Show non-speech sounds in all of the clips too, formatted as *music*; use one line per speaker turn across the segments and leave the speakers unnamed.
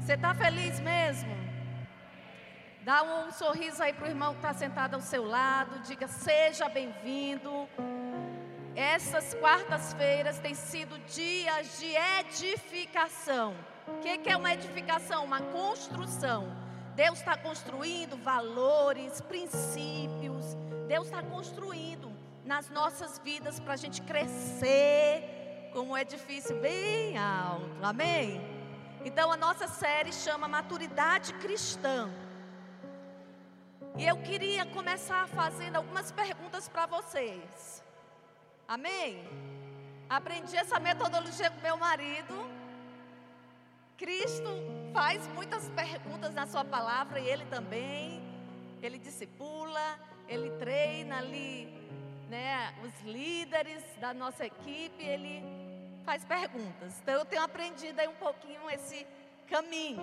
Você está feliz mesmo? Dá um sorriso aí para o irmão que está sentado ao seu lado. Diga: seja bem-vindo. Essas quartas-feiras têm sido dias de edificação. O que, que é uma edificação? Uma construção. Deus está construindo valores, princípios. Deus está construindo nas nossas vidas para a gente crescer como um edifício bem alto. Amém? Então a nossa série chama Maturidade Cristã. E eu queria começar fazendo algumas perguntas para vocês. Amém? Aprendi essa metodologia com meu marido. Cristo faz muitas perguntas na sua palavra e ele também. Ele discipula, ele treina ali, né, os líderes da nossa equipe, ele faz perguntas. Então eu tenho aprendido aí um pouquinho esse caminho.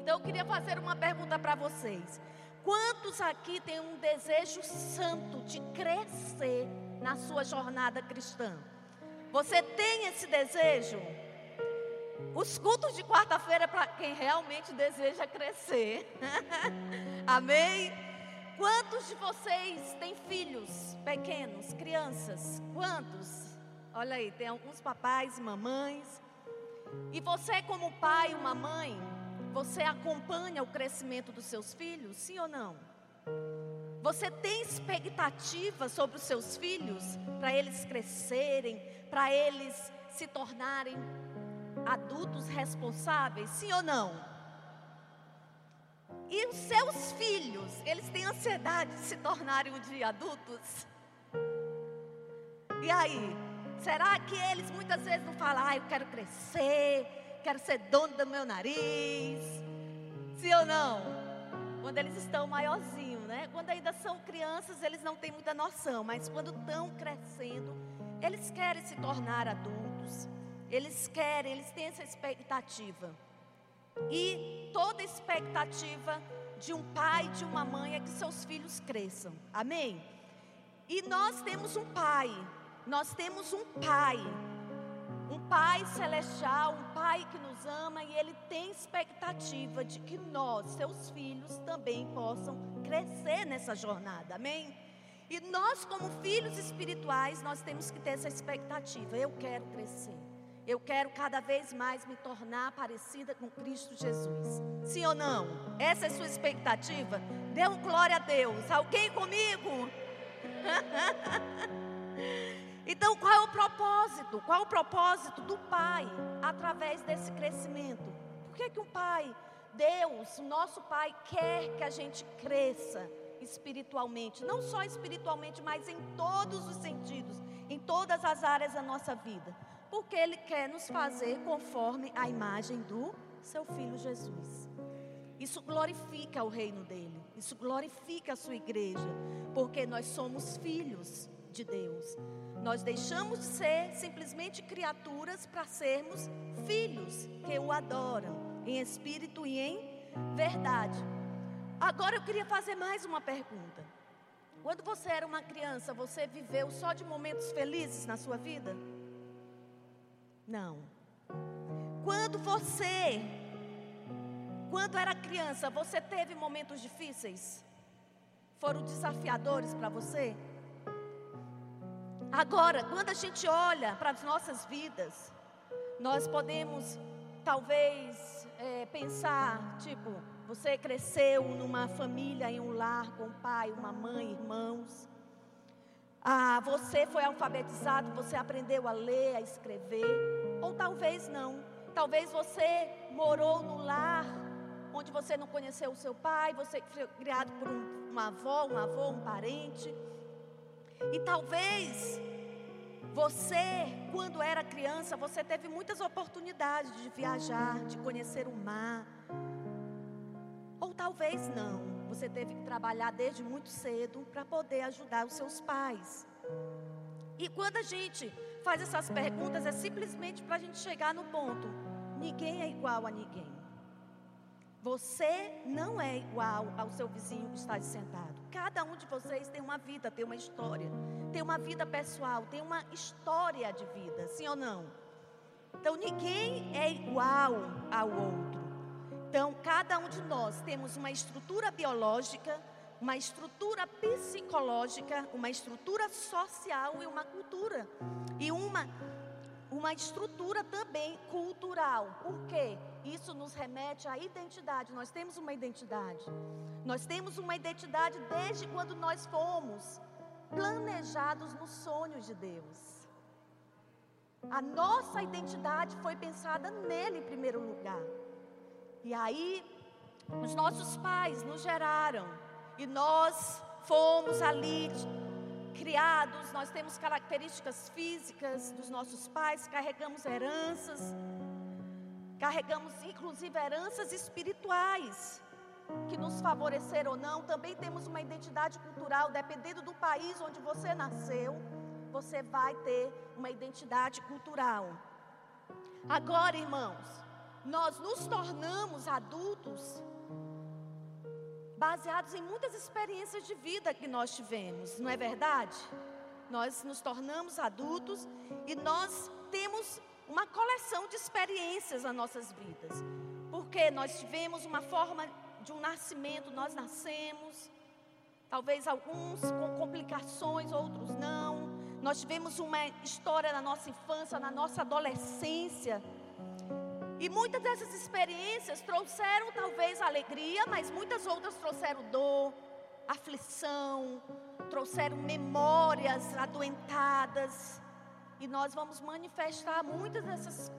Então eu queria fazer uma pergunta para vocês. Quantos aqui têm um desejo santo de crescer na sua jornada cristã? Você tem esse desejo? Os cultos de quarta-feira é para quem realmente deseja crescer. *laughs* Amém? Quantos de vocês têm filhos pequenos, crianças? Quantos? Olha aí, tem alguns papais e mamães. E você, como pai uma mãe, você acompanha o crescimento dos seus filhos, sim ou não? Você tem expectativa sobre os seus filhos para eles crescerem, para eles se tornarem adultos responsáveis, sim ou não? E os seus filhos, eles têm ansiedade de se tornarem um dia adultos? E aí, será que eles muitas vezes não falam, ah, eu quero crescer, quero ser dono do meu nariz. Sim ou não? Quando eles estão maiorzinhos, né? Quando ainda são crianças, eles não têm muita noção, mas quando estão crescendo, eles querem se tornar adultos. Eles querem, eles têm essa expectativa. E toda expectativa de um pai, de uma mãe é que seus filhos cresçam. Amém? E nós temos um pai. Nós temos um pai um Pai celestial, um Pai que nos ama e Ele tem expectativa de que nós, seus filhos, também possam crescer nessa jornada, amém? E nós, como filhos espirituais, nós temos que ter essa expectativa. Eu quero crescer. Eu quero cada vez mais me tornar parecida com Cristo Jesus. Sim ou não? Essa é a sua expectativa? Dê um glória a Deus. Alguém comigo? *laughs* Então, qual é o propósito? Qual é o propósito do Pai através desse crescimento? Por que, que o Pai, Deus, nosso Pai, quer que a gente cresça espiritualmente? Não só espiritualmente, mas em todos os sentidos, em todas as áreas da nossa vida. Porque Ele quer nos fazer conforme a imagem do Seu Filho Jesus. Isso glorifica o reino dele, isso glorifica a sua igreja, porque nós somos filhos de Deus. Nós deixamos de ser simplesmente criaturas para sermos filhos que o adoram em espírito e em verdade. Agora eu queria fazer mais uma pergunta. Quando você era uma criança, você viveu só de momentos felizes na sua vida? Não. Quando você, quando era criança, você teve momentos difíceis? Foram desafiadores para você? Agora, quando a gente olha para as nossas vidas, nós podemos talvez é, pensar, tipo, você cresceu numa família, em um lar, com um pai, uma mãe, irmãos. Ah, você foi alfabetizado, você aprendeu a ler, a escrever. Ou talvez não. Talvez você morou no lar onde você não conheceu o seu pai, você foi criado por um, uma avó, um avô, um parente. E talvez você, quando era criança, você teve muitas oportunidades de viajar, de conhecer o mar. Ou talvez não. Você teve que trabalhar desde muito cedo para poder ajudar os seus pais. E quando a gente faz essas perguntas, é simplesmente para a gente chegar no ponto: ninguém é igual a ninguém. Você não é igual ao seu vizinho que está sentado. Cada um de vocês tem uma vida, tem uma história, tem uma vida pessoal, tem uma história de vida, sim ou não? Então ninguém é igual ao outro. Então, cada um de nós temos uma estrutura biológica, uma estrutura psicológica, uma estrutura social e uma cultura. E uma uma estrutura também cultural. Por quê? Isso nos remete à identidade. Nós temos uma identidade. Nós temos uma identidade desde quando nós fomos planejados no sonho de Deus. A nossa identidade foi pensada nele em primeiro lugar. E aí, os nossos pais nos geraram. E nós fomos ali criados, nós temos características físicas dos nossos pais, carregamos heranças, carregamos inclusive heranças espirituais que nos favoreceram ou não. Também temos uma identidade cultural, dependendo do país onde você nasceu, você vai ter uma identidade cultural. Agora, irmãos, nós nos tornamos adultos baseados em muitas experiências de vida que nós tivemos, não é verdade? Nós nos tornamos adultos e nós temos uma coleção de experiências nas nossas vidas. Porque nós tivemos uma forma de um nascimento, nós nascemos, talvez alguns com complicações, outros não. Nós tivemos uma história na nossa infância, na nossa adolescência, e muitas dessas experiências trouxeram talvez alegria, mas muitas outras trouxeram dor, aflição, trouxeram memórias adoentadas. E nós vamos manifestar muitas dessas,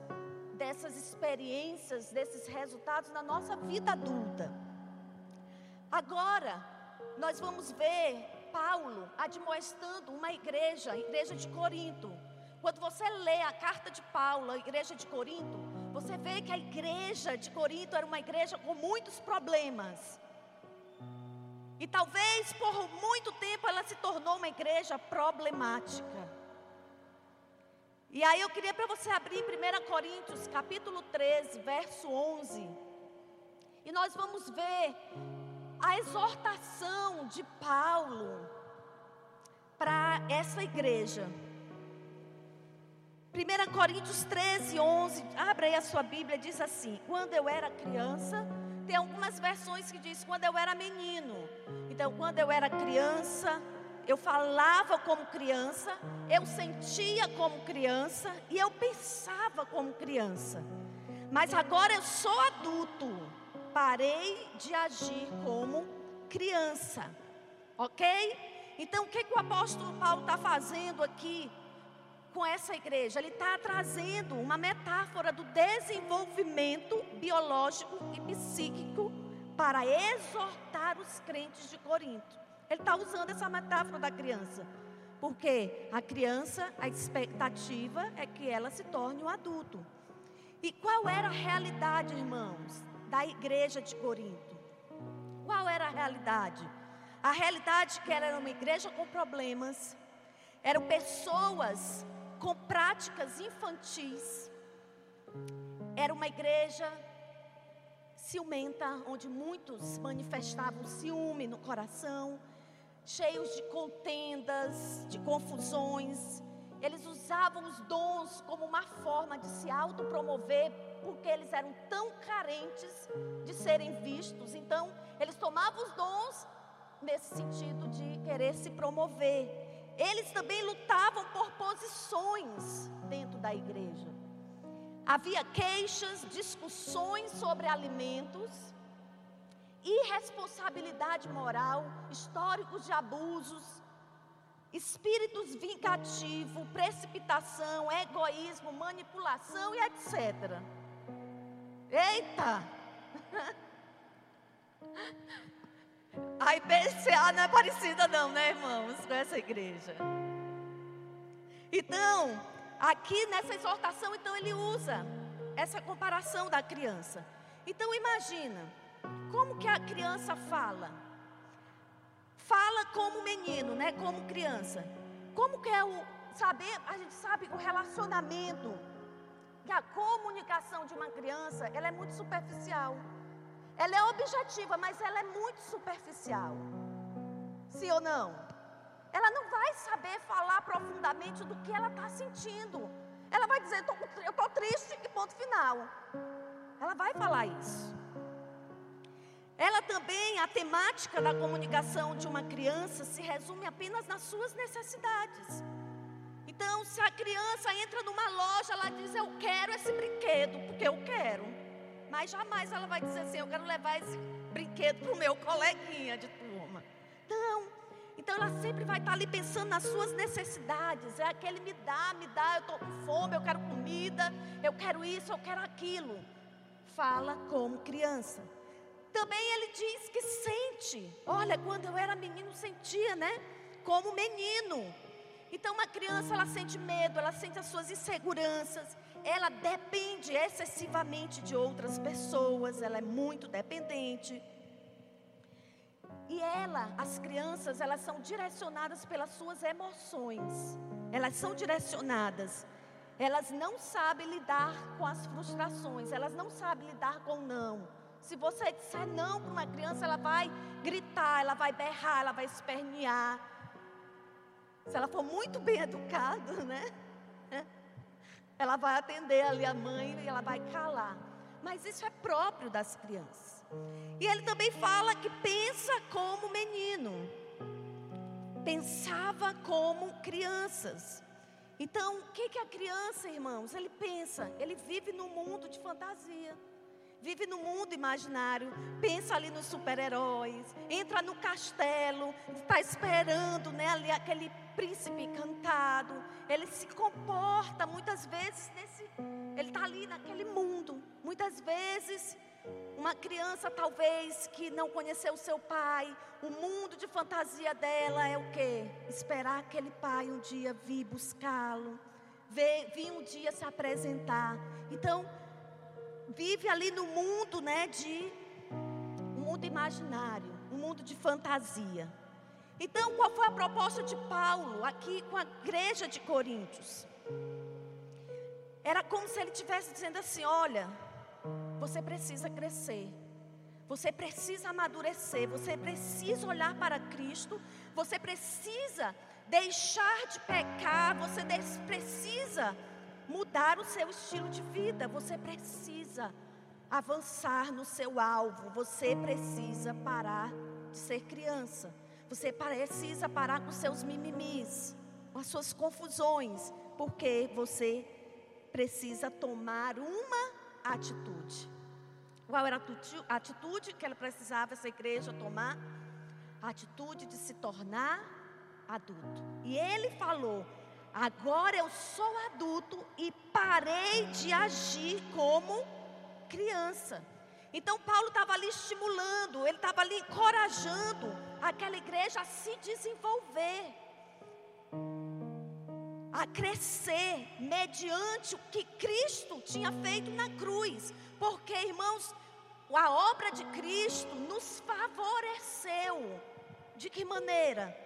dessas experiências, desses resultados na nossa vida adulta. Agora, nós vamos ver Paulo admoestando uma igreja, a igreja de Corinto. Quando você lê a carta de Paulo, a igreja de Corinto, você vê que a igreja de Corinto era uma igreja com muitos problemas. E talvez por muito tempo ela se tornou uma igreja problemática. E aí eu queria para você abrir 1 Coríntios capítulo 13, verso 11. E nós vamos ver a exortação de Paulo para essa igreja. 1 Coríntios 13, 11, abre aí a sua Bíblia, diz assim: Quando eu era criança, tem algumas versões que diz quando eu era menino. Então, quando eu era criança, eu falava como criança, eu sentia como criança e eu pensava como criança. Mas agora eu sou adulto, parei de agir como criança, ok? Então, o que, que o apóstolo Paulo está fazendo aqui? Com essa igreja, ele está trazendo uma metáfora do desenvolvimento biológico e psíquico para exortar os crentes de Corinto. Ele está usando essa metáfora da criança, porque a criança, a expectativa é que ela se torne um adulto. E qual era a realidade, irmãos, da igreja de Corinto? Qual era a realidade? A realidade é que ela era uma igreja com problemas, eram pessoas com práticas infantis. Era uma igreja ciumenta, onde muitos manifestavam ciúme no coração, cheios de contendas, de confusões. Eles usavam os dons como uma forma de se autopromover, porque eles eram tão carentes de serem vistos. Então, eles tomavam os dons nesse sentido de querer se promover eles também lutavam por posições dentro da igreja. Havia queixas, discussões sobre alimentos, irresponsabilidade moral, históricos de abusos, espíritos vingativos, precipitação, egoísmo, manipulação e etc. Eita! *laughs* A IPCA não é parecida não, né, irmãos, com essa igreja. Então, aqui nessa exortação, então ele usa essa comparação da criança. Então imagina, como que a criança fala? Fala como menino, né, como criança. Como que é o saber, a gente sabe o relacionamento, que a comunicação de uma criança, ela é muito superficial. Ela é objetiva, mas ela é muito superficial. Sim ou não? Ela não vai saber falar profundamente do que ela está sentindo. Ela vai dizer: Eu estou triste, e ponto final. Ela vai falar isso. Ela também, a temática da comunicação de uma criança se resume apenas nas suas necessidades. Então, se a criança entra numa loja, ela diz: Eu quero esse brinquedo, porque eu quero. Mas jamais ela vai dizer assim: Eu quero levar esse brinquedo para o meu coleguinha de turma. Não. Então, ela sempre vai estar ali pensando nas suas necessidades. É aquele me dá, me dá, eu estou com fome, eu quero comida, eu quero isso, eu quero aquilo. Fala como criança. Também ele diz que sente. Olha, quando eu era menino, sentia, né? Como menino. Então, uma criança, ela sente medo, ela sente as suas inseguranças, ela depende excessivamente de outras pessoas, ela é muito dependente. E ela, as crianças, elas são direcionadas pelas suas emoções. Elas são direcionadas. Elas não sabem lidar com as frustrações, elas não sabem lidar com não. Se você disser não para uma criança, ela vai gritar, ela vai berrar, ela vai espernear. Se ela for muito bem educada, *laughs* né? Ela vai atender ali a mãe e ela vai calar. Mas isso é próprio das crianças. E ele também fala que pensa como menino. Pensava como crianças. Então, o que, que a criança, irmãos? Ele pensa, ele vive num mundo de fantasia vive no mundo imaginário, pensa ali nos super-heróis, entra no castelo, está esperando né, ali aquele príncipe encantado. Ele se comporta muitas vezes nesse. Ele está ali naquele mundo. Muitas vezes, uma criança talvez que não conheceu o seu pai, o mundo de fantasia dela é o quê? Esperar aquele pai um dia vir buscá-lo, vir um dia se apresentar. Então, vive ali no mundo, né, de um mundo imaginário, um mundo de fantasia. Então, qual foi a proposta de Paulo aqui com a igreja de Coríntios? Era como se ele estivesse dizendo assim: olha, você precisa crescer, você precisa amadurecer, você precisa olhar para Cristo, você precisa deixar de pecar, você precisa mudar o seu estilo de vida, você precisa avançar no seu alvo, você precisa parar de ser criança, você precisa parar com seus mimimis, com as suas confusões, porque você precisa tomar uma atitude. Qual era a atitude que ela precisava, essa igreja, tomar? A atitude de se tornar adulto. E ele falou: Agora eu sou adulto e parei de agir como criança. Então Paulo estava ali estimulando, ele estava ali encorajando aquela igreja a se desenvolver, a crescer mediante o que Cristo tinha feito na cruz. Porque, irmãos, a obra de Cristo nos favoreceu. De que maneira?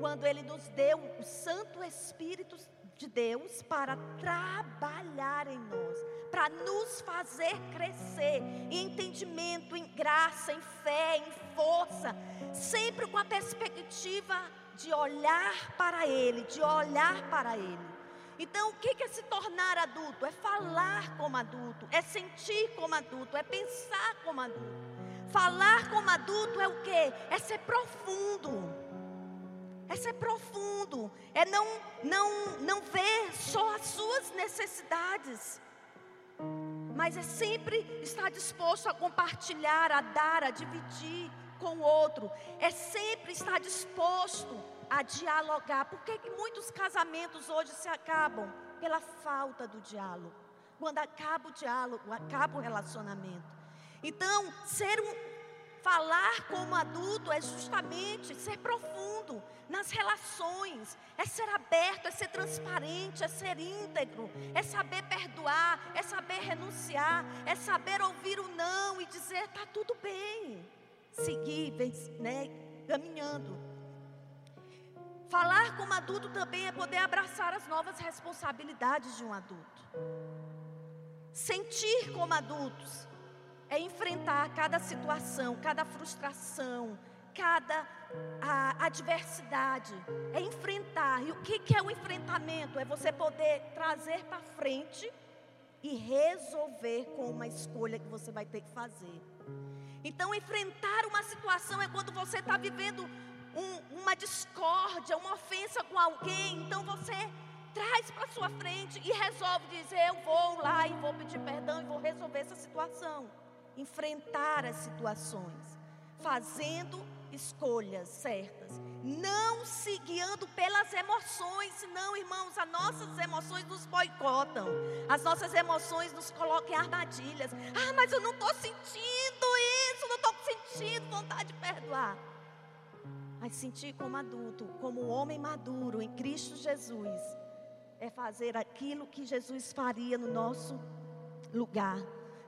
Quando Ele nos deu o Santo Espírito de Deus para trabalhar em nós, para nos fazer crescer em entendimento, em graça, em fé, em força, sempre com a perspectiva de olhar para Ele, de olhar para Ele. Então, o que é se tornar adulto? É falar como adulto, é sentir como adulto, é pensar como adulto. Falar como adulto é o que? É ser profundo é ser profundo, é não, não, não ver só as suas necessidades, mas é sempre estar disposto a compartilhar, a dar, a dividir com o outro, é sempre estar disposto a dialogar. Por que, muitos casamentos hoje se acabam? Pela falta do diálogo. Quando acaba o diálogo, acaba o relacionamento. Então, ser um, falar como adulto é justamente ser profundo, nas relações, é ser aberto, é ser transparente, é ser íntegro, é saber perdoar, é saber renunciar, é saber ouvir o não e dizer está tudo bem, seguir, né, caminhando. Falar como adulto também é poder abraçar as novas responsabilidades de um adulto. Sentir como adultos é enfrentar cada situação, cada frustração, cada adversidade, é enfrentar. E o que, que é o enfrentamento? É você poder trazer para frente e resolver com uma escolha que você vai ter que fazer. Então, enfrentar uma situação é quando você está vivendo um, uma discórdia, uma ofensa com alguém. Então, você traz para sua frente e resolve dizer: Eu vou lá e vou pedir perdão e vou resolver essa situação. Enfrentar as situações, fazendo escolhas certas, não se guiando pelas emoções, senão, irmãos, as nossas emoções nos boicotam, as nossas emoções nos colocam em armadilhas. Ah, mas eu não estou sentindo isso, não estou sentindo vontade de perdoar. Mas sentir como adulto, como homem maduro em Cristo Jesus, é fazer aquilo que Jesus faria no nosso lugar.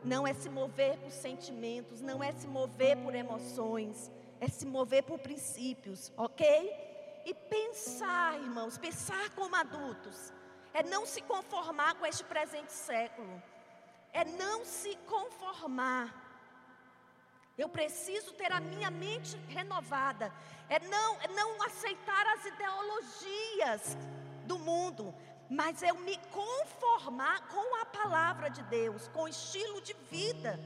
Não é se mover por sentimentos, não é se mover por emoções, é se mover por princípios, ok? E pensar, irmãos, pensar como adultos, é não se conformar com este presente século, é não se conformar. Eu preciso ter a minha mente renovada, é não, é não aceitar as ideologias do mundo, mas eu me conformar com a palavra de Deus, com o estilo de vida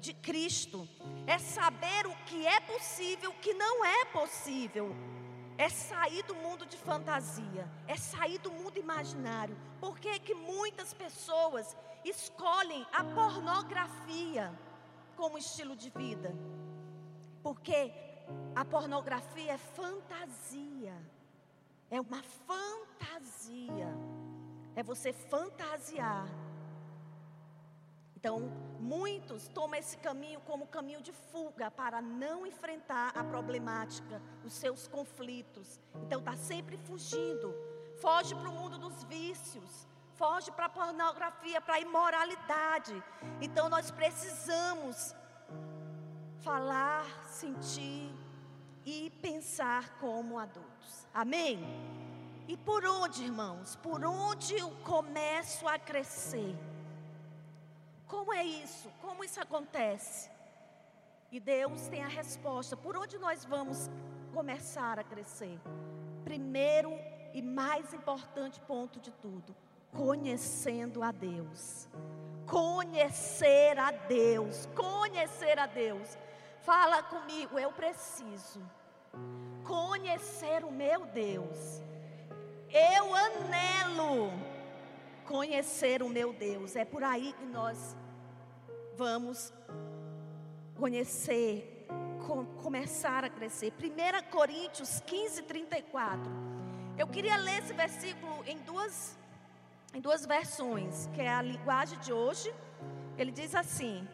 de Cristo. É saber o que é possível, o que não é possível. É sair do mundo de fantasia, é sair do mundo imaginário. Por que, que muitas pessoas escolhem a pornografia como estilo de vida? Porque a pornografia é fantasia. É uma fantasia. É você fantasiar então, muitos tomam esse caminho como caminho de fuga para não enfrentar a problemática, os seus conflitos. Então, está sempre fugindo. Foge para o mundo dos vícios, foge para a pornografia, para a imoralidade. Então, nós precisamos falar, sentir e pensar como Amém? E por onde, irmãos? Por onde eu começo a crescer? Como é isso? Como isso acontece? E Deus tem a resposta. Por onde nós vamos começar a crescer? Primeiro e mais importante ponto de tudo: conhecendo a Deus. Conhecer a Deus. Conhecer a Deus. Fala comigo, eu preciso conhecer o meu Deus. Eu anelo conhecer o meu Deus. É por aí que nós vamos conhecer, com, começar a crescer. 1 Coríntios 15, 34. Eu queria ler esse versículo em duas, em duas versões, que é a linguagem de hoje. Ele diz assim,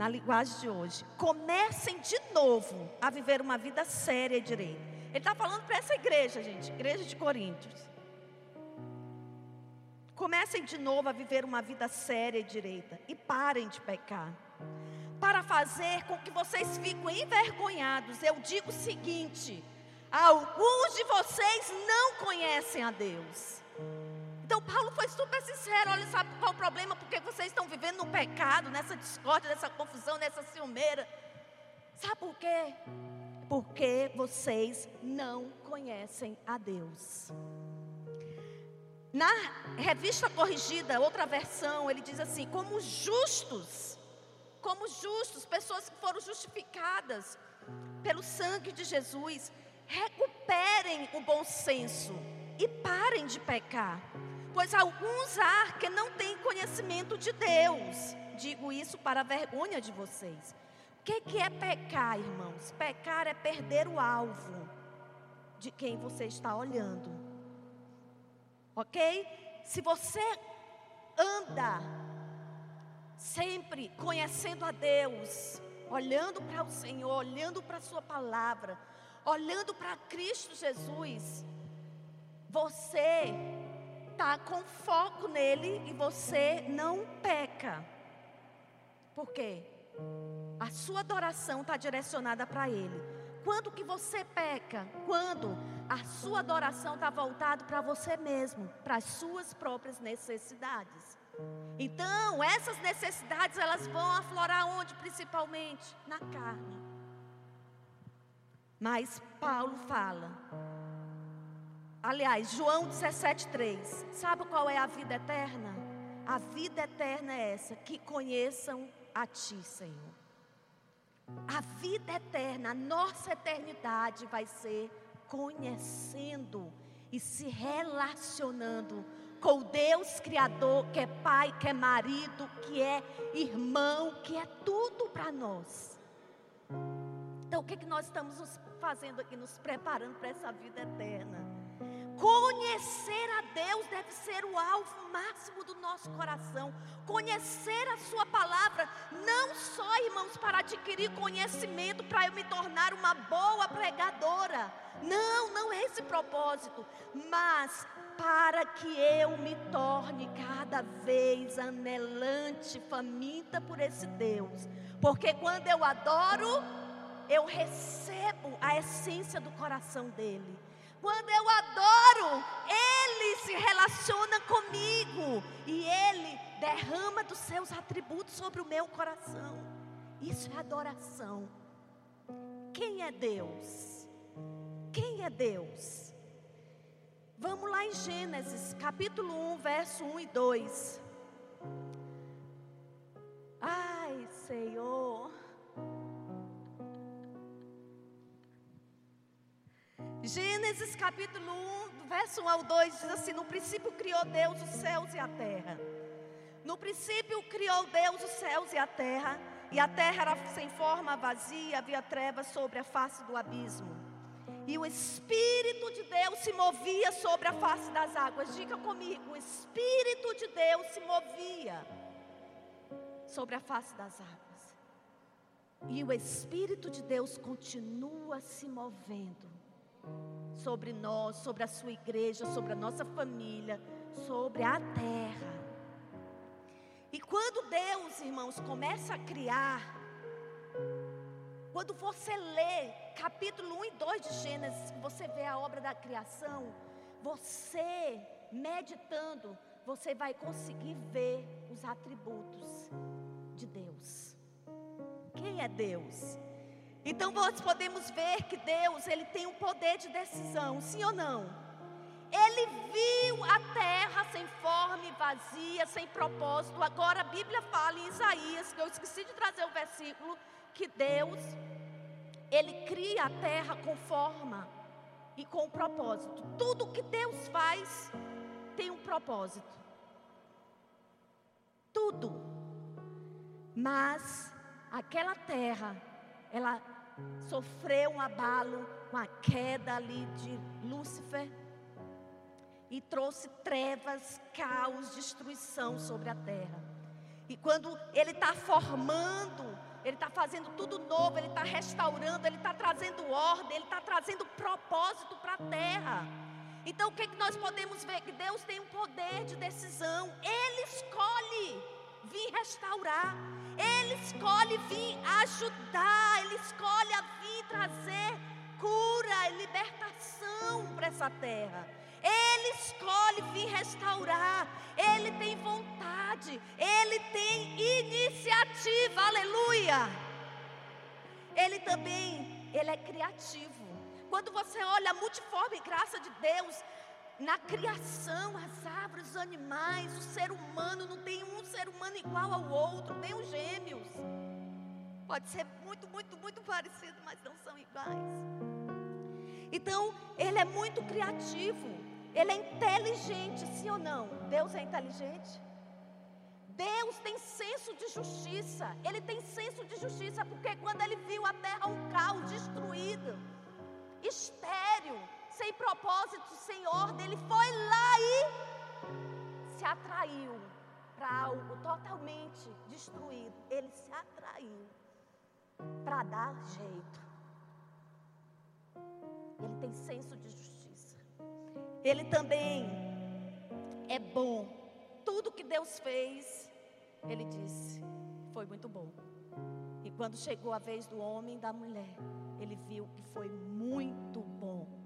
na linguagem de hoje: comecem de novo a viver uma vida séria e direita. Ele está falando para essa igreja, gente, igreja de Coríntios. Comecem de novo a viver uma vida séria e direita e parem de pecar. Para fazer com que vocês fiquem envergonhados, eu digo o seguinte: alguns de vocês não conhecem a Deus. Então Paulo foi super sincero, olha, sabe qual é o problema? Porque vocês estão vivendo no pecado, nessa discórdia, nessa confusão, nessa ciumeira. Sabe por quê? Porque vocês não conhecem a Deus. Na revista corrigida, outra versão, ele diz assim: como justos, como justos, pessoas que foram justificadas pelo sangue de Jesus, recuperem o bom senso e parem de pecar, pois alguns há que não têm conhecimento de Deus. Digo isso para a vergonha de vocês. O que, que é pecar, irmãos? Pecar é perder o alvo de quem você está olhando ok? Se você anda sempre conhecendo a Deus, olhando para o Senhor, olhando para a Sua palavra, olhando para Cristo Jesus, você está com foco nele e você não peca. Por quê? A sua adoração está direcionada para Ele. Quando que você peca? Quando a sua adoração está voltada para você mesmo, para as suas próprias necessidades. Então, essas necessidades elas vão aflorar onde principalmente? Na carne. Mas Paulo fala. Aliás, João 17:3. Sabe qual é a vida eterna? A vida eterna é essa, que conheçam a Ti, Senhor. A vida eterna, a nossa eternidade vai ser conhecendo e se relacionando com o Deus Criador, que é pai, que é marido, que é irmão, que é tudo para nós. Então, o que, que nós estamos fazendo aqui? Nos preparando para essa vida eterna. Conhecer a Deus deve ser o alvo máximo do nosso coração. Conhecer a Sua palavra, não só, irmãos, para adquirir conhecimento, para eu me tornar uma boa pregadora. Não, não é esse propósito. Mas para que eu me torne cada vez anelante, faminta por esse Deus. Porque quando eu adoro, eu recebo a essência do coração dele. Quando eu adoro, Ele se relaciona comigo e Ele derrama dos seus atributos sobre o meu coração. Isso é adoração. Quem é Deus? Quem é Deus? Vamos lá em Gênesis, capítulo 1, verso 1 e 2. Ai, Senhor. Gênesis capítulo 1, verso 1 ao 2 diz assim: No princípio criou Deus os céus e a terra. No princípio criou Deus os céus e a terra, e a terra era sem forma, vazia, havia trevas sobre a face do abismo. E o Espírito de Deus se movia sobre a face das águas. Diga comigo: o Espírito de Deus se movia sobre a face das águas. E o Espírito de Deus continua se movendo sobre nós, sobre a sua igreja, sobre a nossa família, sobre a terra. E quando Deus, irmãos, começa a criar, quando você lê capítulo 1 e 2 de Gênesis, você vê a obra da criação, você meditando, você vai conseguir ver os atributos de Deus. Quem é Deus? Então nós podemos ver que Deus, ele tem um poder de decisão, sim ou não? Ele viu a terra sem forma e vazia, sem propósito. Agora a Bíblia fala em Isaías, que eu esqueci de trazer o versículo, que Deus ele cria a terra com forma e com propósito. Tudo que Deus faz tem um propósito. Tudo. Mas aquela terra ela sofreu um abalo, uma queda ali de Lúcifer e trouxe trevas, caos, destruição sobre a terra. E quando ele está formando, ele está fazendo tudo novo, ele está restaurando, ele está trazendo ordem, ele está trazendo propósito para a terra. Então o que, que nós podemos ver? Que Deus tem um poder de decisão, Ele escolhe vir restaurar. Ele escolhe vir ajudar, Ele escolhe vir trazer cura e libertação para essa terra. Ele escolhe vir restaurar, Ele tem vontade, Ele tem iniciativa, aleluia. Ele também, Ele é criativo. Quando você olha a multiforme graça de Deus, na criação, as árvores, os animais, o ser humano, não tem um ser humano igual ao outro, nem os gêmeos. Pode ser muito, muito, muito parecido, mas não são iguais. Então, ele é muito criativo, ele é inteligente, sim ou não? Deus é inteligente? Deus tem senso de justiça, ele tem senso de justiça, porque quando ele viu a terra um caos destruído, estéreo, sem propósito, ordem, ele foi lá e se atraiu para algo totalmente destruído. Ele se atraiu para dar jeito. Ele tem senso de justiça. Ele também é bom. Tudo que Deus fez, ele disse, foi muito bom. E quando chegou a vez do homem e da mulher, ele viu que foi muito bom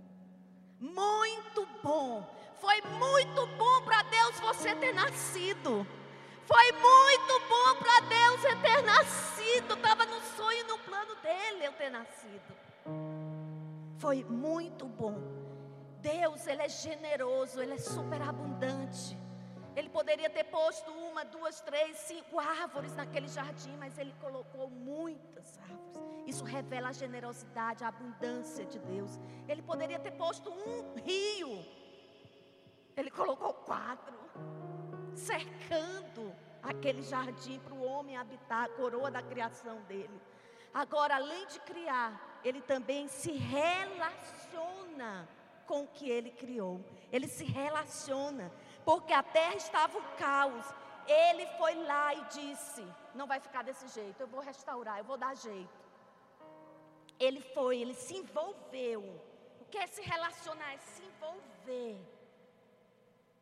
muito bom. Foi muito bom para Deus você ter nascido. Foi muito bom para Deus eu ter nascido. Estava no sonho e no plano dele eu ter nascido. Foi muito bom. Deus, Ele é generoso, Ele é superabundante. Ele poderia ter posto uma, duas, três, cinco árvores naquele jardim, mas ele colocou muitas árvores. Isso revela a generosidade, a abundância de Deus. Ele poderia ter posto um rio. Ele colocou quatro, cercando aquele jardim para o homem habitar, a coroa da criação dele. Agora, além de criar, ele também se relaciona com o que ele criou. Ele se relaciona porque a terra estava um caos. Ele foi lá e disse: Não vai ficar desse jeito, eu vou restaurar, eu vou dar jeito. Ele foi, ele se envolveu. O que é se relacionar? É se envolver,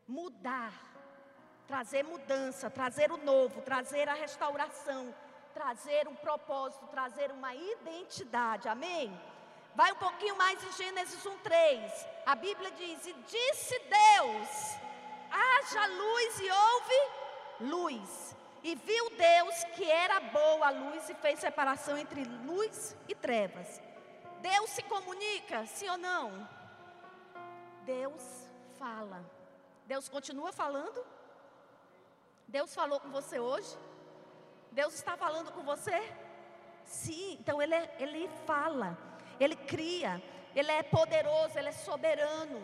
mudar, trazer mudança, trazer o novo, trazer a restauração, trazer um propósito, trazer uma identidade. Amém? Vai um pouquinho mais em Gênesis 1:3. A Bíblia diz: "E disse Deus: haja luz e houve luz. E viu Deus que era boa a luz e fez separação entre luz e trevas. Deus se comunica, sim ou não? Deus fala. Deus continua falando? Deus falou com você hoje? Deus está falando com você? Sim, então Ele, é, ele fala, Ele cria, Ele é poderoso, Ele é soberano.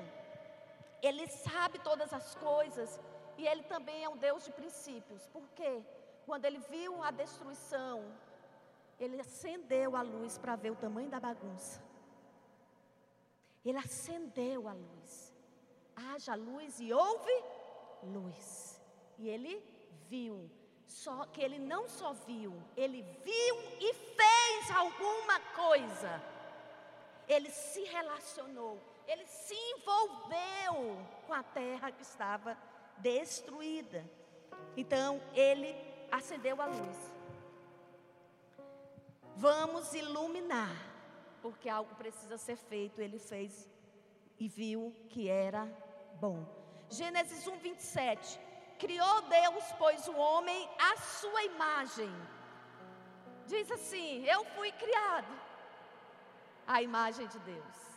Ele sabe todas as coisas e ele também é um Deus de princípios. Por quê? Quando ele viu a destruição, ele acendeu a luz para ver o tamanho da bagunça. Ele acendeu a luz. Haja luz e houve luz. E ele viu. Só que ele não só viu, ele viu e fez alguma coisa. Ele se relacionou ele se envolveu com a terra que estava destruída. Então, ele acendeu a luz. Vamos iluminar, porque algo precisa ser feito. Ele fez e viu que era bom. Gênesis 1, 27. Criou Deus, pois, o homem à sua imagem. Diz assim: Eu fui criado à imagem de Deus.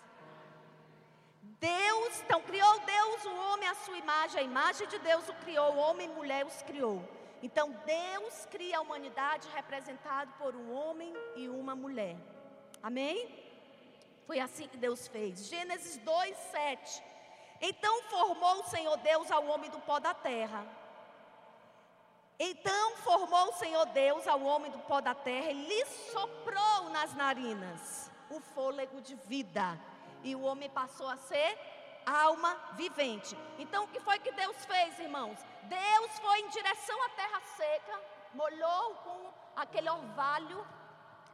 Deus, então criou Deus o homem à sua imagem, a imagem de Deus o criou, o homem e mulher os criou. Então Deus cria a humanidade representado por um homem e uma mulher. Amém? Foi assim que Deus fez. Gênesis 2, 7. Então formou o Senhor Deus ao homem do pó da terra. Então formou o Senhor Deus ao homem do pó da terra e lhe soprou nas narinas o fôlego de vida e o homem passou a ser alma vivente. Então, o que foi que Deus fez, irmãos? Deus foi em direção à terra seca, molhou com aquele orvalho,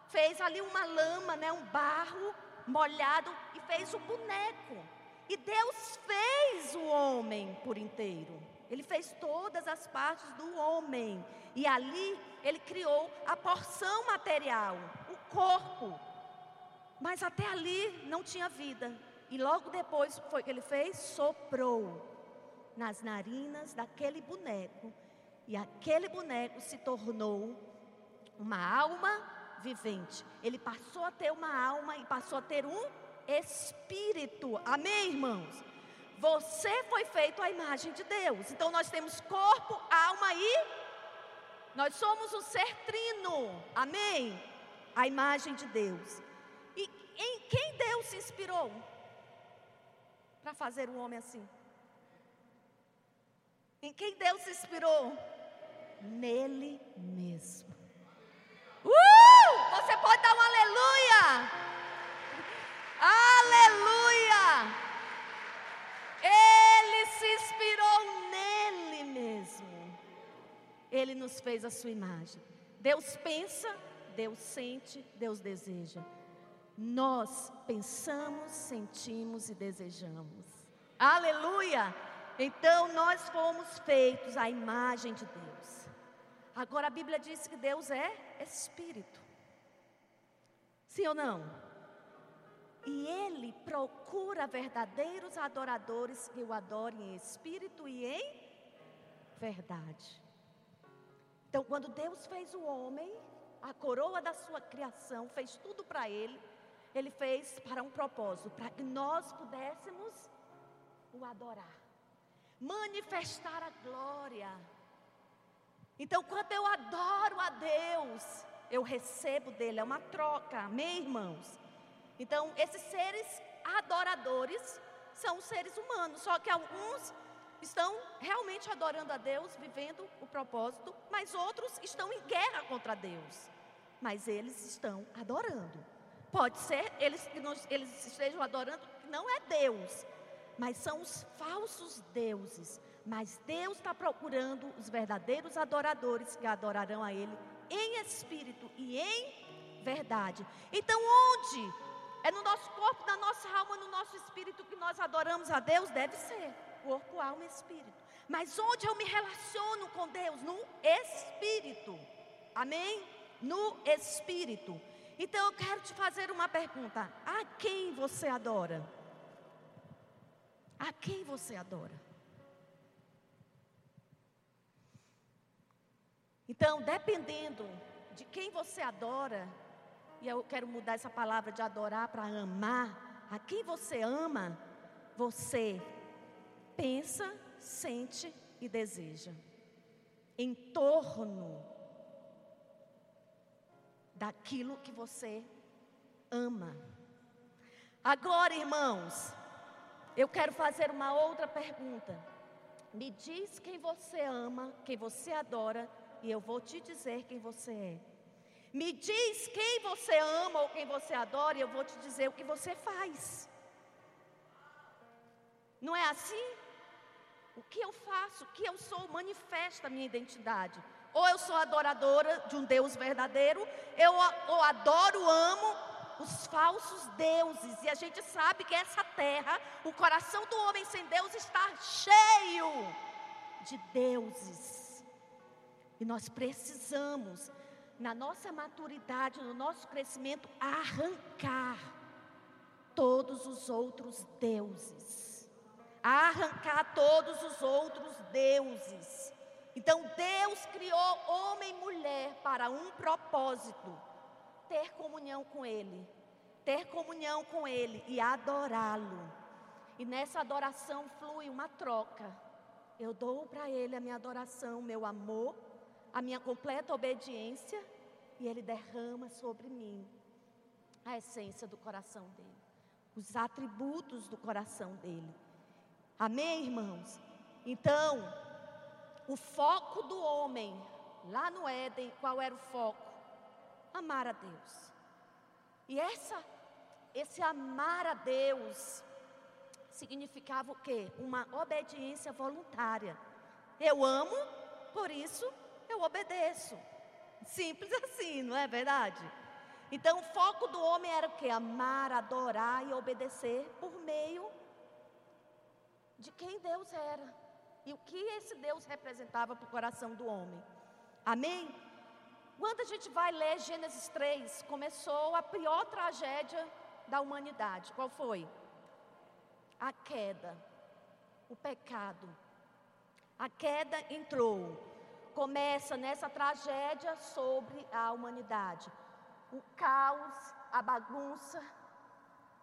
fez ali uma lama, né, um barro molhado e fez o boneco. E Deus fez o homem por inteiro. Ele fez todas as partes do homem. E ali ele criou a porção material, o corpo. Mas até ali não tinha vida. E logo depois foi que ele fez? Soprou nas narinas daquele boneco. E aquele boneco se tornou uma alma vivente. Ele passou a ter uma alma e passou a ter um espírito. Amém, irmãos? Você foi feito à imagem de Deus. Então nós temos corpo, alma e nós somos o ser trino. Amém? A imagem de Deus. E em quem Deus se inspirou para fazer um homem assim? Em quem Deus se inspirou? Nele mesmo. Uh! Você pode dar um aleluia! Aleluia! Ele se inspirou nele mesmo. Ele nos fez a sua imagem. Deus pensa, Deus sente, Deus deseja nós pensamos, sentimos e desejamos. Aleluia! Então nós fomos feitos à imagem de Deus. Agora a Bíblia diz que Deus é espírito. Sim ou não? E ele procura verdadeiros adoradores que o adorem em espírito e em verdade. Então, quando Deus fez o homem, a coroa da sua criação, fez tudo para ele, ele fez para um propósito, para que nós pudéssemos o adorar. manifestar a glória. Então, quando eu adoro a Deus, eu recebo dele, é uma troca, amém, irmãos? Então, esses seres adoradores são seres humanos, só que alguns estão realmente adorando a Deus, vivendo o propósito, mas outros estão em guerra contra Deus. Mas eles estão adorando. Pode ser eles que eles estejam adorando não é Deus, mas são os falsos deuses. Mas Deus está procurando os verdadeiros adoradores que adorarão a Ele em espírito e em verdade. Então, onde? É no nosso corpo, na nossa alma, no nosso espírito que nós adoramos a Deus? Deve ser corpo, alma e espírito. Mas onde eu me relaciono com Deus? No espírito. Amém? No espírito. Então eu quero te fazer uma pergunta: a quem você adora? A quem você adora? Então, dependendo de quem você adora, e eu quero mudar essa palavra de adorar para amar, a quem você ama, você pensa, sente e deseja. Em torno daquilo que você ama. Agora, irmãos, eu quero fazer uma outra pergunta. Me diz quem você ama, quem você adora, e eu vou te dizer quem você é. Me diz quem você ama ou quem você adora, e eu vou te dizer o que você faz. Não é assim? O que eu faço, o que eu sou, manifesta a minha identidade. Ou eu sou adoradora de um Deus verdadeiro, eu adoro, amo os falsos deuses. E a gente sabe que essa terra, o coração do homem sem Deus está cheio de deuses. E nós precisamos, na nossa maturidade, no nosso crescimento, arrancar todos os outros deuses arrancar todos os outros deuses. Então Deus criou homem e mulher para um propósito: ter comunhão com Ele, ter comunhão com Ele e adorá-lo. E nessa adoração flui uma troca. Eu dou para Ele a minha adoração, meu amor, a minha completa obediência, e Ele derrama sobre mim a essência do coração dele, os atributos do coração dele. Amém, irmãos? Então, o foco do homem, lá no Éden, qual era o foco? Amar a Deus. E essa, esse amar a Deus significava o quê? Uma obediência voluntária. Eu amo, por isso eu obedeço. Simples assim, não é verdade? Então o foco do homem era o quê? Amar, adorar e obedecer por meio de quem Deus era e o que esse Deus representava para o coração do homem. Amém? Quando a gente vai ler Gênesis 3, começou a pior tragédia da humanidade. Qual foi? A queda, o pecado. A queda entrou. Começa nessa tragédia sobre a humanidade. O caos, a bagunça,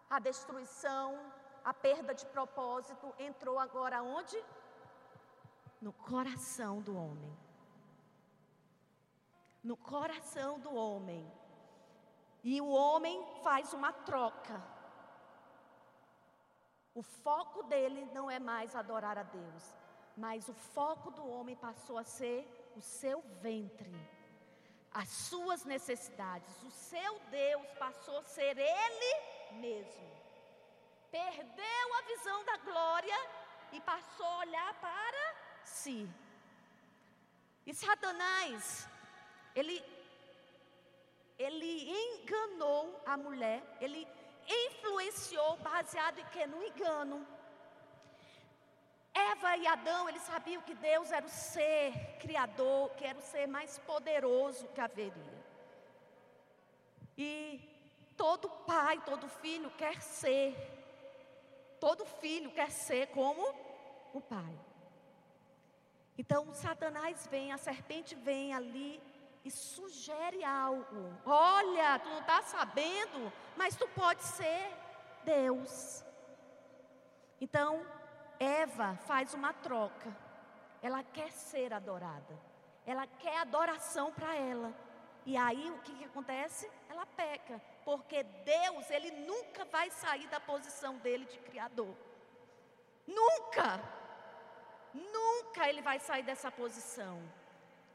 a destruição, a perda de propósito entrou agora onde? No coração do homem. No coração do homem. E o homem faz uma troca. O foco dele não é mais adorar a Deus, mas o foco do homem passou a ser o seu ventre, as suas necessidades. O seu Deus passou a ser ele mesmo perdeu a visão da glória e passou a olhar para si. E Satanás, ele, ele enganou a mulher, ele influenciou baseado em que? No engano. Eva e Adão, eles sabiam que Deus era o ser criador, que era o ser mais poderoso que haveria. E todo pai, todo filho quer ser Todo filho quer ser como o pai. Então, Satanás vem, a serpente vem ali e sugere algo. Olha, tu não está sabendo, mas tu pode ser Deus. Então, Eva faz uma troca. Ela quer ser adorada. Ela quer adoração para ela. E aí o que, que acontece? Ela peca. Porque Deus, Ele nunca vai sair da posição dele de Criador. Nunca! Nunca ele vai sair dessa posição.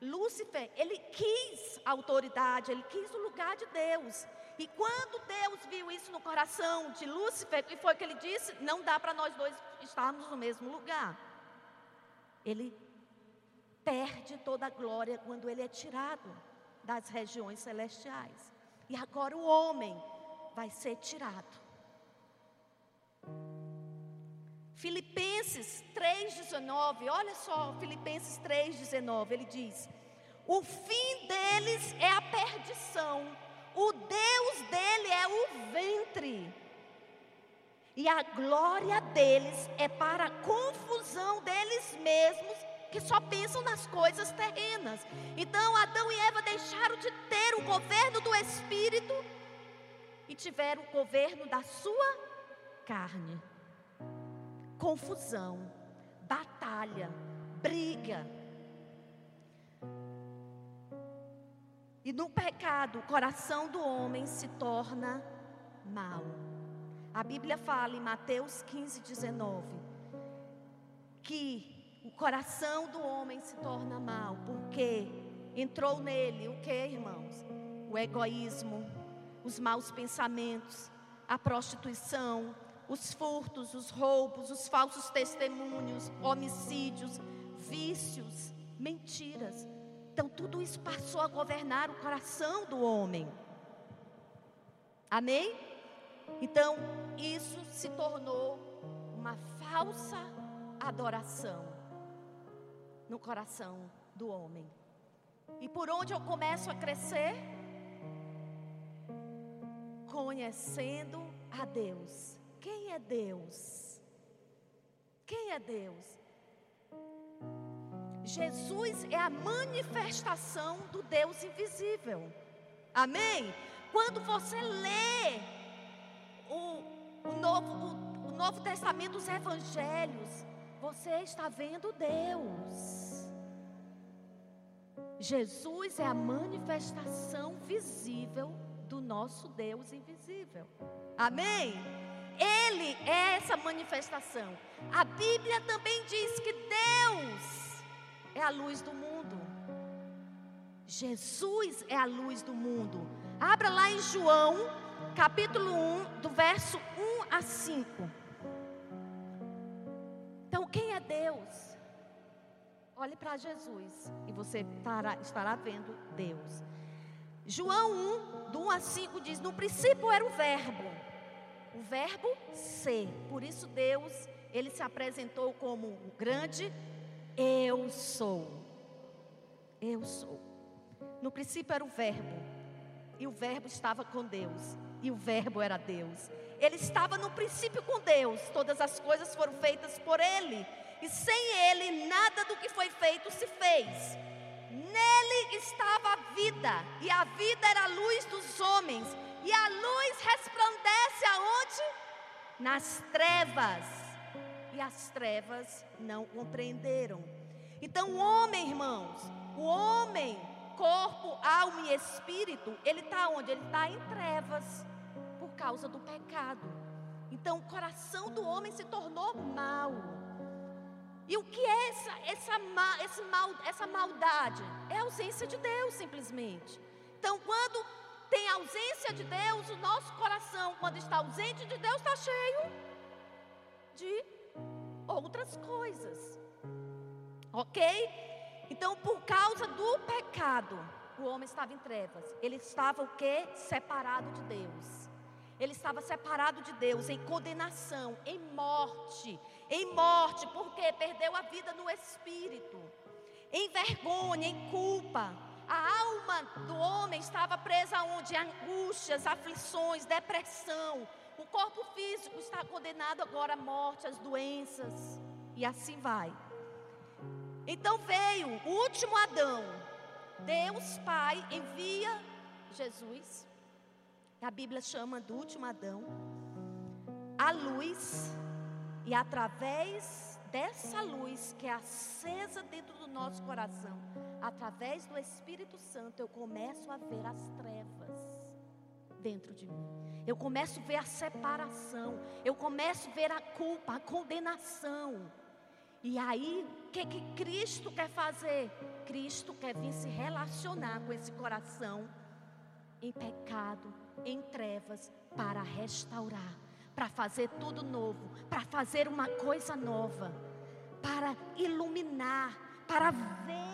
Lúcifer, ele quis a autoridade, ele quis o lugar de Deus. E quando Deus viu isso no coração de Lúcifer, e foi que ele disse: não dá para nós dois estarmos no mesmo lugar. Ele perde toda a glória quando ele é tirado das regiões celestiais. E agora o homem vai ser tirado. Filipenses 3,19, olha só, Filipenses 3,19, ele diz: O fim deles é a perdição, o Deus dele é o ventre, e a glória deles é para a confusão deles mesmos, que só pensam nas coisas terrenas. Então Adão e Eva deixaram de ter o governo do Espírito e tiveram o governo da sua carne confusão, batalha, briga. E no pecado, o coração do homem se torna mau. A Bíblia fala em Mateus 15, 19, que o coração do homem se torna mau, porque entrou nele o que, irmãos? O egoísmo, os maus pensamentos, a prostituição, os furtos, os roubos, os falsos testemunhos, homicídios, vícios, mentiras. Então tudo isso passou a governar o coração do homem. Amém? Então isso se tornou uma falsa adoração no coração do homem. E por onde eu começo a crescer? Conhecendo a Deus quem é Deus? Quem é Deus? Jesus é a manifestação do Deus invisível. Amém? Quando você lê o, o, Novo, o, o Novo Testamento, os Evangelhos, você está vendo Deus. Jesus é a manifestação visível do nosso Deus invisível. Amém? Ele é essa manifestação. A Bíblia também diz que Deus é a luz do mundo. Jesus é a luz do mundo. Abra lá em João, capítulo 1, do verso 1 a 5. Então, quem é Deus? Olhe para Jesus e você estará, vendo Deus. João 1, do 1 a 5 diz: No princípio era o Verbo o verbo ser. Por isso Deus, ele se apresentou como o grande eu sou. Eu sou. No princípio era o verbo, e o verbo estava com Deus, e o verbo era Deus. Ele estava no princípio com Deus, todas as coisas foram feitas por ele, e sem ele nada do que foi feito se fez. Nele estava a vida, e a vida era a luz dos homens, e a luz resplandece aonde? Nas trevas. E as trevas não compreenderam. Então, o homem, irmãos, o homem, corpo, alma e espírito, ele está onde? Ele está em trevas por causa do pecado. Então, o coração do homem se tornou mau. E o que é essa, essa, esse mal, essa maldade? É a ausência de Deus, simplesmente. Então, quando tem ausência de Deus, o nosso coração, quando está ausente de Deus, está cheio de outras coisas. Ok? Então, por causa do pecado, o homem estava em trevas. Ele estava o que? Separado de Deus. Ele estava separado de Deus em condenação, em morte. Em morte, porque perdeu a vida no espírito. Em vergonha, em culpa a alma do homem estava presa aonde? Angústias, aflições, depressão. O corpo físico está condenado agora à morte, às doenças. E assim vai. Então veio o último Adão. Deus Pai envia Jesus. A Bíblia chama do último Adão. A luz. E através dessa luz que é acesa dentro do nosso coração, através do Espírito Santo, eu começo a ver as trevas dentro de mim. Eu começo a ver a separação, eu começo a ver a culpa, a condenação. E aí, o que, que Cristo quer fazer? Cristo quer vir se relacionar com esse coração em pecado, em trevas, para restaurar, para fazer tudo novo, para fazer uma coisa nova, para iluminar, para ver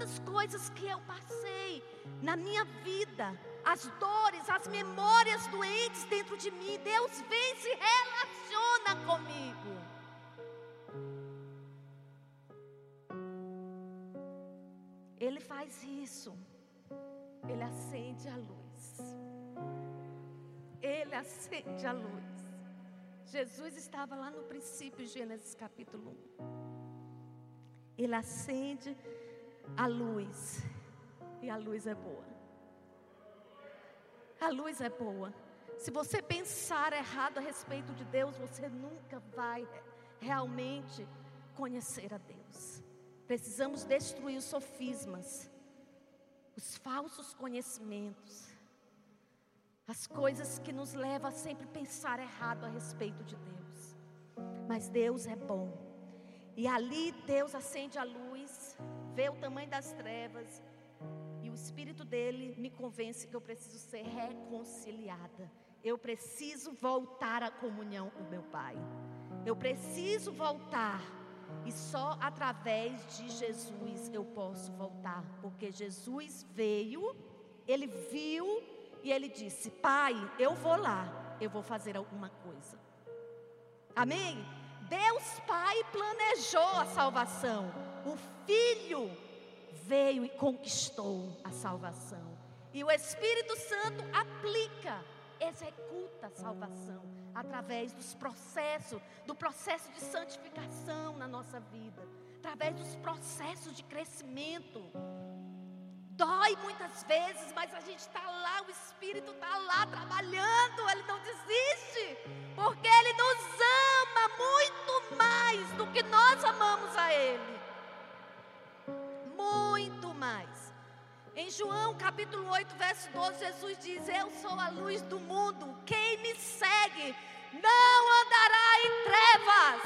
tantas coisas que eu passei na minha vida, as dores, as memórias doentes dentro de mim. Deus vem se relaciona comigo. Ele faz isso. Ele acende a luz. Ele acende a luz. Jesus estava lá no princípio, Gênesis capítulo 1. Ele acende a luz. E a luz é boa. A luz é boa. Se você pensar errado a respeito de Deus, você nunca vai realmente conhecer a Deus. Precisamos destruir os sofismas, os falsos conhecimentos, as coisas que nos levam a sempre pensar errado a respeito de Deus. Mas Deus é bom. E ali Deus acende a luz, vê o tamanho das trevas, e o Espírito dele me convence que eu preciso ser reconciliada. Eu preciso voltar à comunhão com meu Pai. Eu preciso voltar. E só através de Jesus eu posso voltar. Porque Jesus veio, ele viu e ele disse: Pai, eu vou lá, eu vou fazer alguma coisa. Amém? Deus Pai planejou a salvação. O Filho veio e conquistou a salvação. E o Espírito Santo aplica, executa a salvação através dos processos, do processo de santificação na nossa vida, através dos processos de crescimento. Dói muitas vezes, mas a gente está lá, o Espírito está lá trabalhando, ele não desiste, porque ele nos ama muito mais do que nós amamos a Ele Em João capítulo 8, verso 12, Jesus diz: Eu sou a luz do mundo, quem me segue não andará em trevas,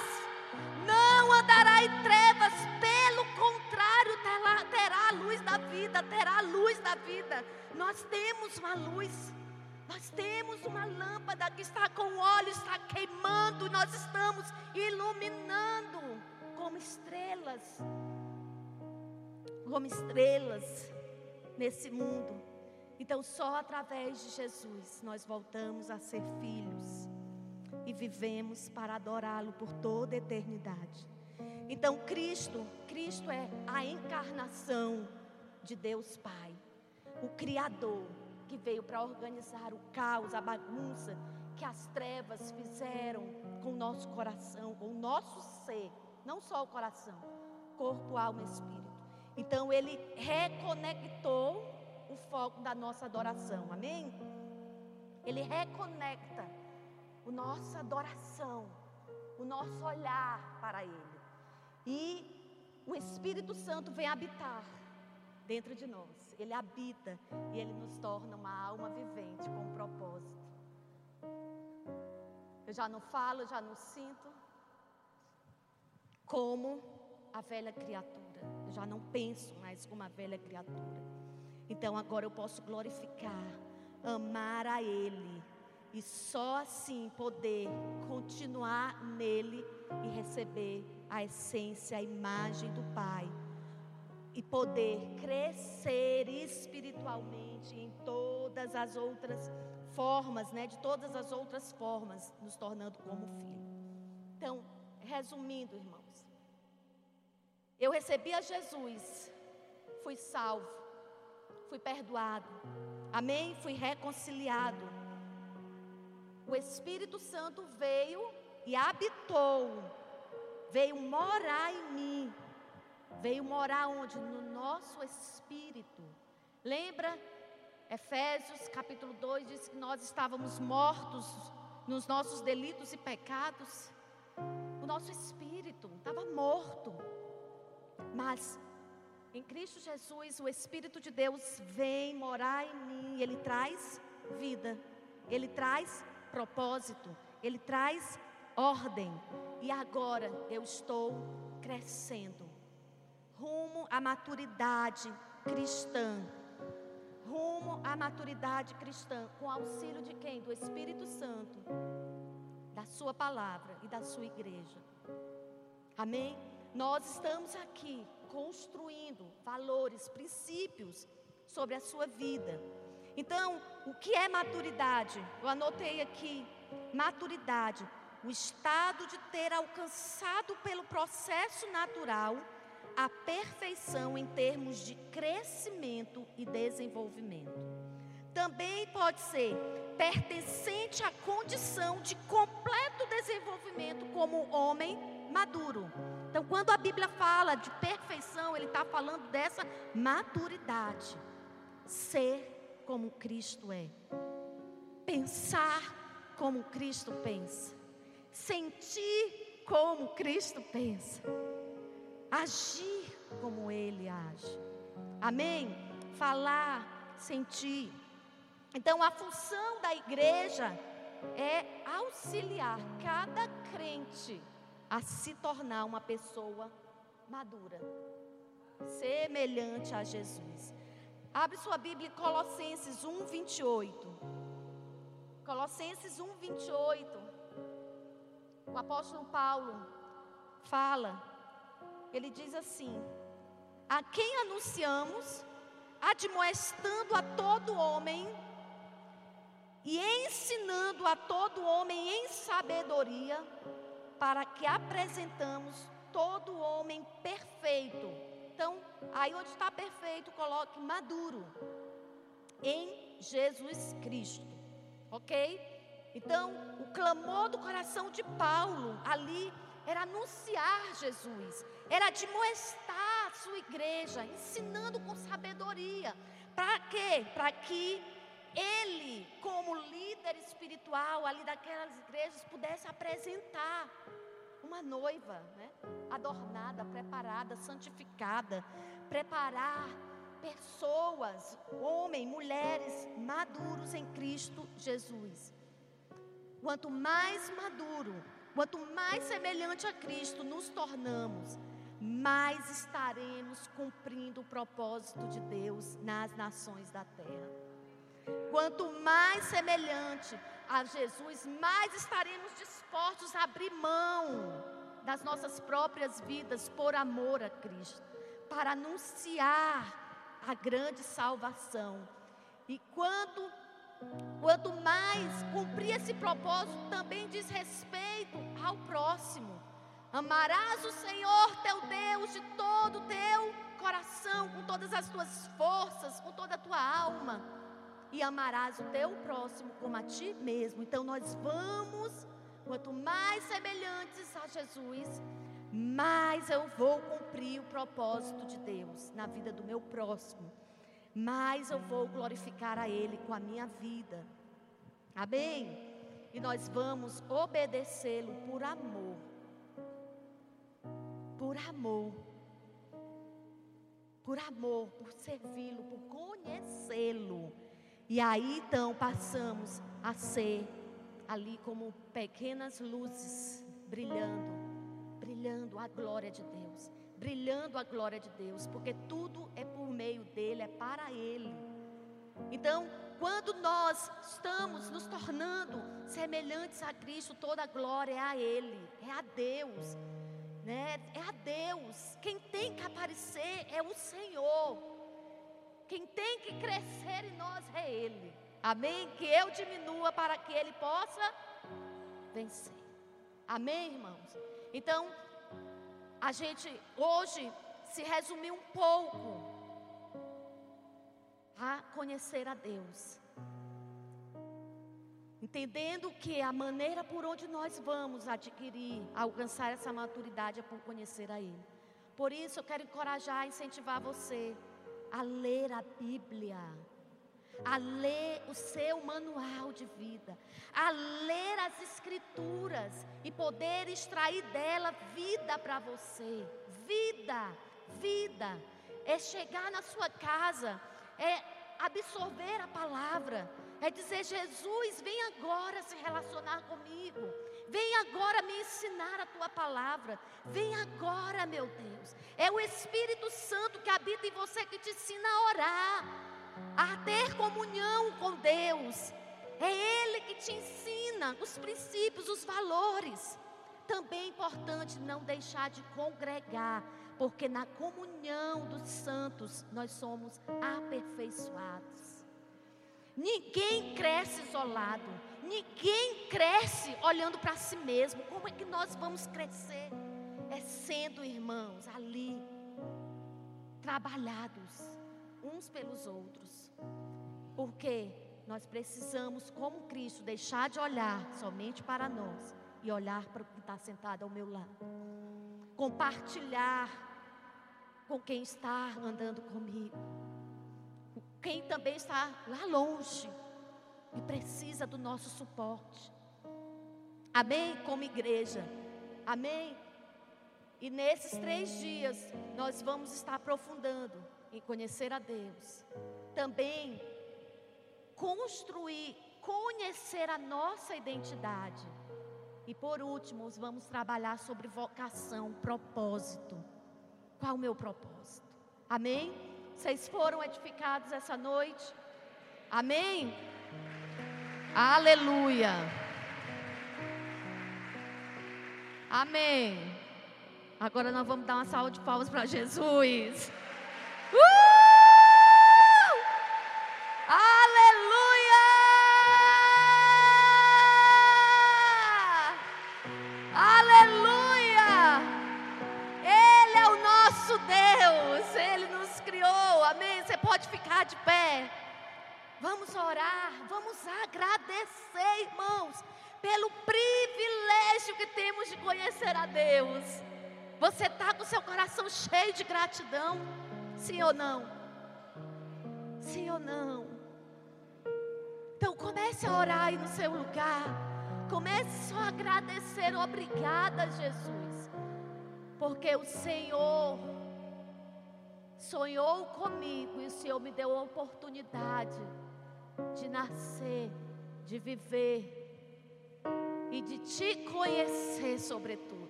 não andará em trevas, pelo contrário, terá, terá a luz da vida, terá a luz da vida. Nós temos uma luz. Nós temos uma lâmpada que está com óleo, está queimando, nós estamos iluminando como estrelas. Como estrelas nesse mundo. Então, só através de Jesus nós voltamos a ser filhos e vivemos para adorá-lo por toda a eternidade. Então, Cristo, Cristo é a encarnação de Deus Pai, o Criador que veio para organizar o caos, a bagunça que as trevas fizeram com o nosso coração, com o nosso ser, não só o coração, corpo, alma e espírito. Então ele reconectou o foco da nossa adoração. Amém? Ele reconecta a nossa adoração, o nosso olhar para ele. E o Espírito Santo vem habitar dentro de nós. Ele habita e ele nos torna uma alma vivente com um propósito. Eu já não falo, já não sinto como a velha criatura. Eu já não penso mais como a velha criatura. Então agora eu posso glorificar, amar a Ele e só assim poder continuar nele e receber a essência, a imagem do Pai e poder crescer espiritualmente em todas as outras formas, né, de todas as outras formas, nos tornando como filho. Então, resumindo, irmão, eu recebi a Jesus, fui salvo, fui perdoado, amém? Fui reconciliado. O Espírito Santo veio e habitou, veio morar em mim, veio morar onde? No nosso espírito. Lembra? Efésios capítulo 2 diz que nós estávamos mortos nos nossos delitos e pecados, o nosso espírito estava morto. Mas em Cristo Jesus, o Espírito de Deus vem morar em mim, ele traz vida, ele traz propósito, ele traz ordem. E agora eu estou crescendo rumo à maturidade cristã. Rumo à maturidade cristã, com auxílio de quem? Do Espírito Santo, da Sua palavra e da Sua igreja. Amém? Nós estamos aqui construindo valores, princípios sobre a sua vida. Então, o que é maturidade? Eu anotei aqui: maturidade, o estado de ter alcançado pelo processo natural a perfeição em termos de crescimento e desenvolvimento. Também pode ser pertencente à condição de completo desenvolvimento como homem maduro. Então, quando a Bíblia fala de perfeição, ele está falando dessa maturidade. Ser como Cristo é. Pensar como Cristo pensa. Sentir como Cristo pensa. Agir como Ele age. Amém? Falar, sentir. Então, a função da igreja é auxiliar cada crente a se tornar uma pessoa madura, semelhante a Jesus. Abre sua Bíblia em Colossenses 1, 28. Colossenses 1, 28. O apóstolo Paulo fala, ele diz assim: A quem anunciamos, admoestando a todo homem e ensinando a todo homem em sabedoria, para que apresentamos todo homem perfeito. Então, aí onde está perfeito, coloque maduro em Jesus Cristo. Ok? Então, o clamor do coração de Paulo ali era anunciar Jesus, era admoestar a sua igreja, ensinando com sabedoria. Para quê? Para que ele, como líder espiritual ali daquelas igrejas, pudesse apresentar uma noiva, né? adornada, preparada, santificada, preparar pessoas, homens, mulheres maduros em Cristo Jesus. Quanto mais maduro, quanto mais semelhante a Cristo nos tornamos, mais estaremos cumprindo o propósito de Deus nas nações da terra. Quanto mais semelhante a Jesus, mais estaremos dispostos a abrir mão das nossas próprias vidas por amor a Cristo, para anunciar a grande salvação. E quanto quanto mais cumprir esse propósito também diz respeito ao próximo. Amarás o Senhor teu Deus de todo o teu coração, com todas as tuas forças, com toda a tua alma e amarás o teu próximo como a ti mesmo. Então nós vamos, quanto mais semelhantes a Jesus, mais eu vou cumprir o propósito de Deus na vida do meu próximo, mais eu vou glorificar a Ele com a minha vida. Amém? E nós vamos obedecê-lo por amor. Por amor. Por amor, por servi-lo, por conhecê-lo. E aí então passamos a ser ali como pequenas luzes brilhando, brilhando a glória de Deus, brilhando a glória de Deus, porque tudo é por meio dele, é para ele. Então, quando nós estamos nos tornando semelhantes a Cristo, toda a glória é a ele, é a Deus, né? É a Deus. Quem tem que aparecer é o Senhor. Quem tem que crescer em nós é Ele. Amém? Que eu diminua para que Ele possa vencer. Amém, irmãos? Então, a gente hoje se resumiu um pouco a conhecer a Deus. Entendendo que a maneira por onde nós vamos adquirir, alcançar essa maturidade é por conhecer a Ele. Por isso eu quero encorajar, incentivar você a ler a Bíblia, a ler o seu manual de vida, a ler as Escrituras e poder extrair dela vida para você. Vida, vida. É chegar na sua casa, é absorver a palavra, é dizer: Jesus, vem agora se relacionar comigo. Vem agora me ensinar a tua palavra. Vem agora, meu Deus. É o Espírito Santo que habita em você que te ensina a orar, a ter comunhão com Deus. É Ele que te ensina os princípios, os valores. Também é importante não deixar de congregar, porque na comunhão dos santos nós somos aperfeiçoados. Ninguém cresce isolado, ninguém cresce olhando para si mesmo. Como é que nós vamos crescer? É sendo irmãos ali, trabalhados uns pelos outros. Porque nós precisamos, como Cristo, deixar de olhar somente para nós e olhar para o que está sentado ao meu lado. Compartilhar com quem está andando comigo. Quem também está lá longe e precisa do nosso suporte. Amém? Como igreja. Amém? E nesses três dias nós vamos estar aprofundando em conhecer a Deus. Também construir, conhecer a nossa identidade. E por último, vamos trabalhar sobre vocação, propósito. Qual o meu propósito? Amém? Vocês foram edificados essa noite? Amém? Aleluia. Amém. Agora nós vamos dar uma salva de palmas para Jesus. Uh! Orar, vamos agradecer, irmãos, pelo privilégio que temos de conhecer a Deus. Você está com seu coração cheio de gratidão, sim ou não? Sim ou não? Então comece a orar aí no seu lugar. Comece só a agradecer. Obrigada, Jesus. Porque o Senhor sonhou comigo e o Senhor me deu a oportunidade de nascer, de viver e de te conhecer, sobretudo.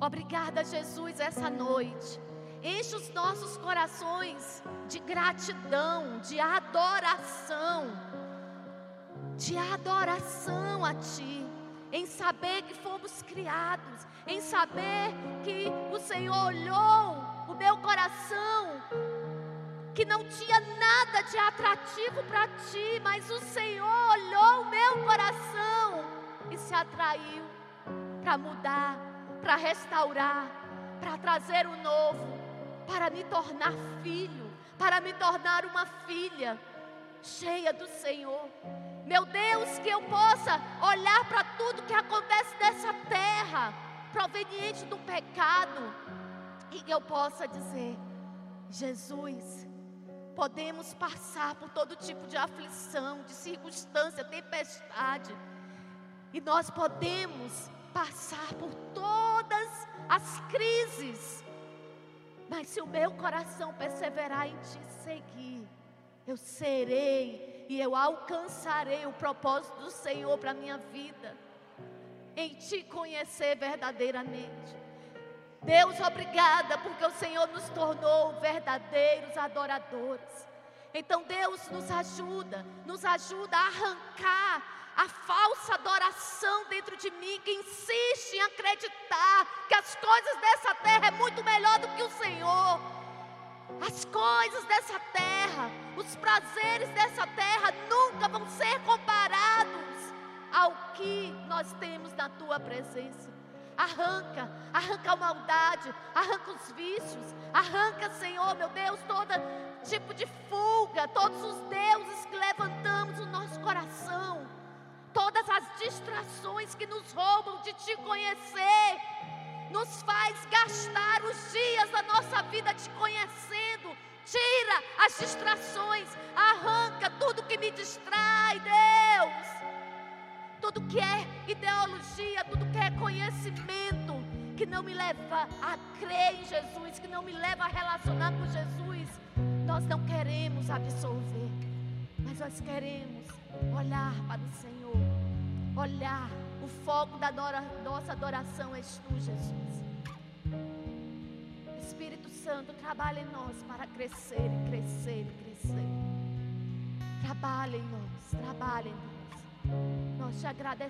Obrigada, Jesus, essa noite. Enche os nossos corações de gratidão, de adoração, de adoração a Ti, em saber que fomos criados, em saber que o Senhor olhou o meu coração que não tinha nada de atrativo para ti, mas o Senhor olhou o meu coração e se atraiu para mudar, para restaurar, para trazer o novo, para me tornar filho, para me tornar uma filha cheia do Senhor. Meu Deus, que eu possa olhar para tudo que acontece nessa terra, proveniente do pecado, e que eu possa dizer: Jesus, podemos passar por todo tipo de aflição, de circunstância, tempestade. E nós podemos passar por todas as crises. Mas se o meu coração perseverar em te seguir, eu serei e eu alcançarei o propósito do Senhor para a minha vida. Em te conhecer verdadeiramente. Deus, obrigada, porque o Senhor nos tornou verdadeiros adoradores. Então, Deus nos ajuda, nos ajuda a arrancar a falsa adoração dentro de mim, que insiste em acreditar que as coisas dessa terra é muito melhor do que o Senhor. As coisas dessa terra, os prazeres dessa terra nunca vão ser comparados ao que nós temos na tua presença. Arranca, arranca a maldade, arranca os vícios, arranca, Senhor, meu Deus, todo tipo de fuga, todos os deuses que levantamos no nosso coração, todas as distrações que nos roubam de te conhecer, nos faz gastar os dias da nossa vida te conhecendo. Tira as distrações, arranca tudo que me distrai, Deus. Tudo que é ideologia, tudo que é conhecimento, que não me leva a crer em Jesus, que não me leva a relacionar com Jesus, nós não queremos absorver, mas nós queremos olhar para o Senhor, olhar. O foco da nossa adoração és tu, Jesus. Espírito Santo, trabalha em nós para crescer crescer crescer. Trabalha em nós, trabalha em nós. Nós te agradecemos.